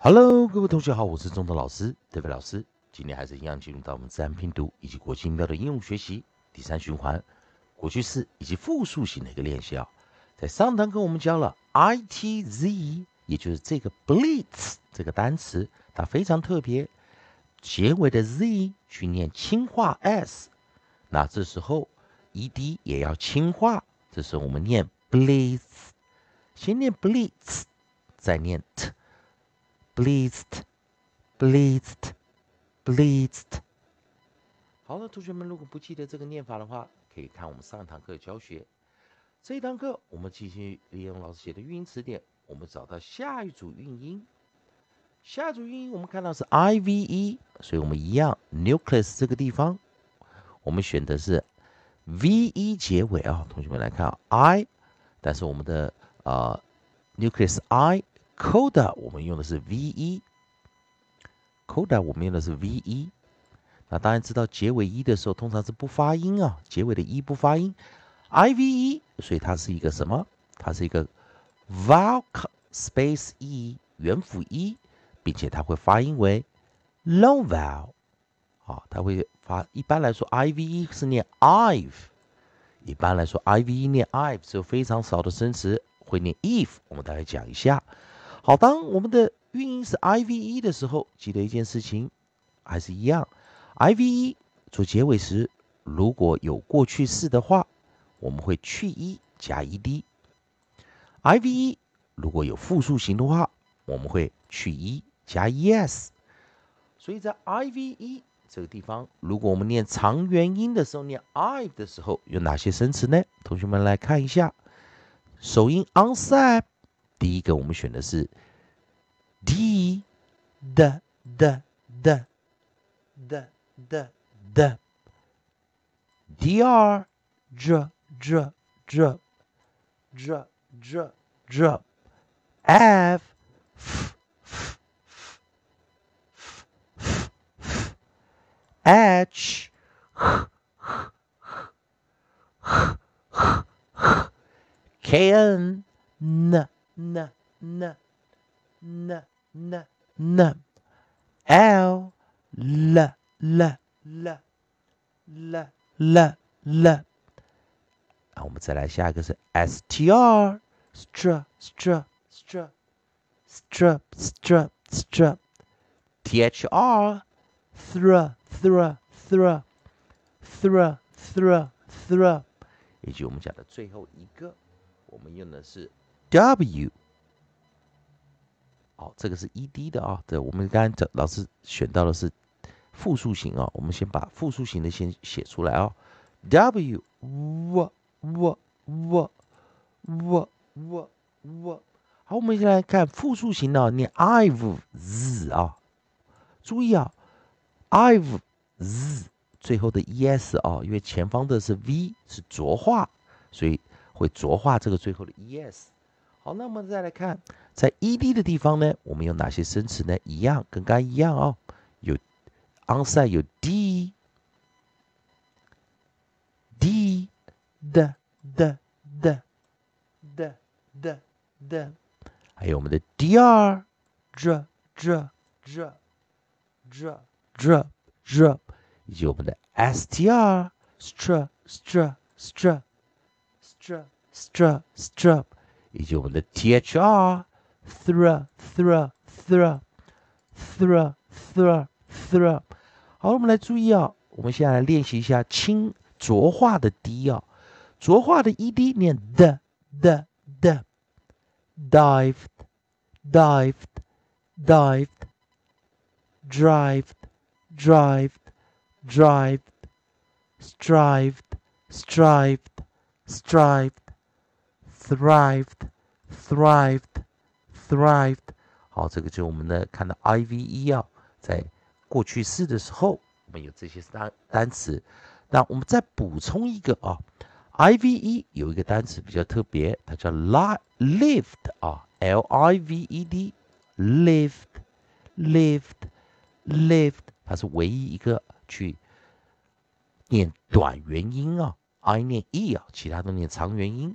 Hello，各位同学好，我是中德老师，这位老师。今天还是一样进入到我们自然拼读以及国际音标的应用学习第三循环，过去式以及复数型的一个练习啊。在上堂课我们教了 i t z，也就是这个 blitz 这个单词，它非常特别，结尾的 z 去念轻化 s，那这时候 e d 也要轻化，这时候我们念 blitz，先念 blitz，再念 t。Blitzed, blitzed, blitzed。好了，同学们，如果不记得这个念法的话，可以看我们上堂课教学。这一堂课我们继续利用老师写的语音词典，我们找到下一组韵音。下一组韵音我们看到是 i v e，所以我们一样 nucleus 这个地方，我们选的是 v e 结尾啊。同学们来看 i，但是我们的呃 nucleus i。Coda 我们用的是 v e，coda 我们用的是 v e，那当然知道结尾 e 的时候通常是不发音啊，结尾的 e 不发音，i v e，所以它是一个什么？它是一个 vowel space e 元辅 e，并且它会发音为 long vowel，好，它会发。一般来说 i v e 是念 ive，一般来说 i v e 念 ive 只有非常少的生词会念 eve，我们大概讲一下。好，当我们的韵音是 i v e 的时候，记得一件事情，还是一样，i v e 做结尾时，如果有过去式的话，我们会去一加 e d；i v e 如果有复数型的话，我们会去一加 e s。所以在 i v e 这个地方，如果我们念长元音的时候，念 i 的时候，有哪些生词呢？同学们来看一下，首音 onside。第一个我们选的是 d d d d d d d dr j j j j j j f f f f f h h h h h k n n n n n n n l l l l l l l 啊，我们再来下一个是 s t r str str str str str str t h r thr thr thr thr thr thr 以及我们讲的最后一个，我们用的是 W，好，这个是 ED 的啊。对，我们刚刚老师选到的是复数型啊。我们先把复数型的先写出来啊。W W W W W W。好，我们先来看复数型的，念 I've Z 啊。注意啊，I've Z 最后的 ES 啊，因为前方的是 V 是浊化，所以会浊化这个最后的 ES。好，那我们再来看，在 ed 的地方呢，我们有哪些生词呢？一样，跟刚一样哦，有 onside 有 d d d d d d d d，还有我们的 dr j j j j j j，以及我们的 str str str str str str str。以及我们的 T H R thr thr thr thr thr thr。好，我们来注意啊，我们现在来练习一下轻浊化的 D 啊，浊化的 E D 念 d d d dived dived dived drived drived drived strived strived strived thrived, thrived, thrived。好，这个就是我们的看到 I V E 啊，在过去式的时候，我们有这些单单词。那我们再补充一个啊，I V E 有一个单词比较特别，它叫 li lived 啊，L I V E D，lived, lived, lived，它是唯一一个去念短元音啊，I 念 E 啊，其他都念长元音。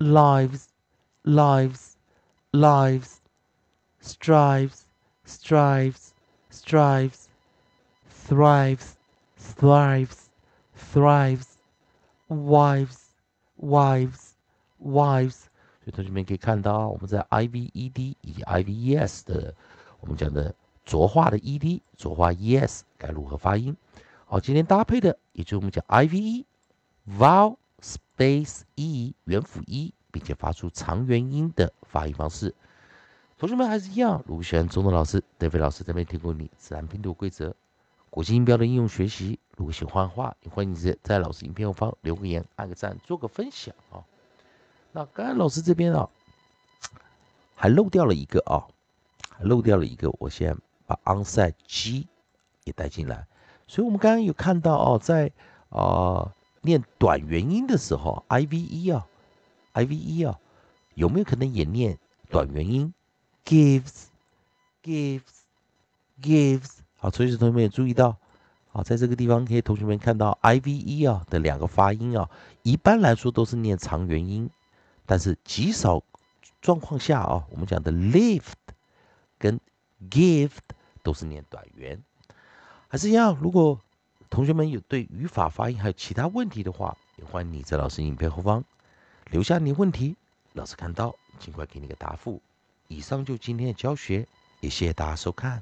，dives，dives，dives，drives，drives，drives，hives，hives，hives，lives，lives，lives，lives，strives。strives, strives, thrives, thrives, thrives, wives, wives, wives。所以同学们可以看到，我们在 I V E D 以及 I V E S 的我们讲的浊化的 E D、浊化 E S 该如何发音？好，今天搭配的也就是我们讲 I V E vowel S e 元辅 E，并且发出长元音的发音方式。同学们还是一样，如果喜欢中文老师、德飞老师这边提供你自然拼读规则、国际音标的应用学习，如果喜欢的话，也欢迎你在老师影片后方留个言、按个赞、做个分享啊。那刚刚老师这边啊，还漏掉了一个啊，还漏掉了一个，我先把 onside G 也带进来。所以，我们刚刚有看到哦，在啊念短元音的时候，I V E 啊，I V E 啊，有没有可能也念短元音？gives, gives, gives。好，所以同学们也注意到，好，在这个地方可以同学们看到 i v e 啊的两个发音啊，一般来说都是念长元音，但是极少状况下啊，我们讲的 lift 跟 gift 都是念短元。还是一样，如果同学们有对语法发音还有其他问题的话，也欢迎你在老师影片后方留下你的问题，老师看到尽快给你个答复。以上就今天的教学，也谢谢大家收看。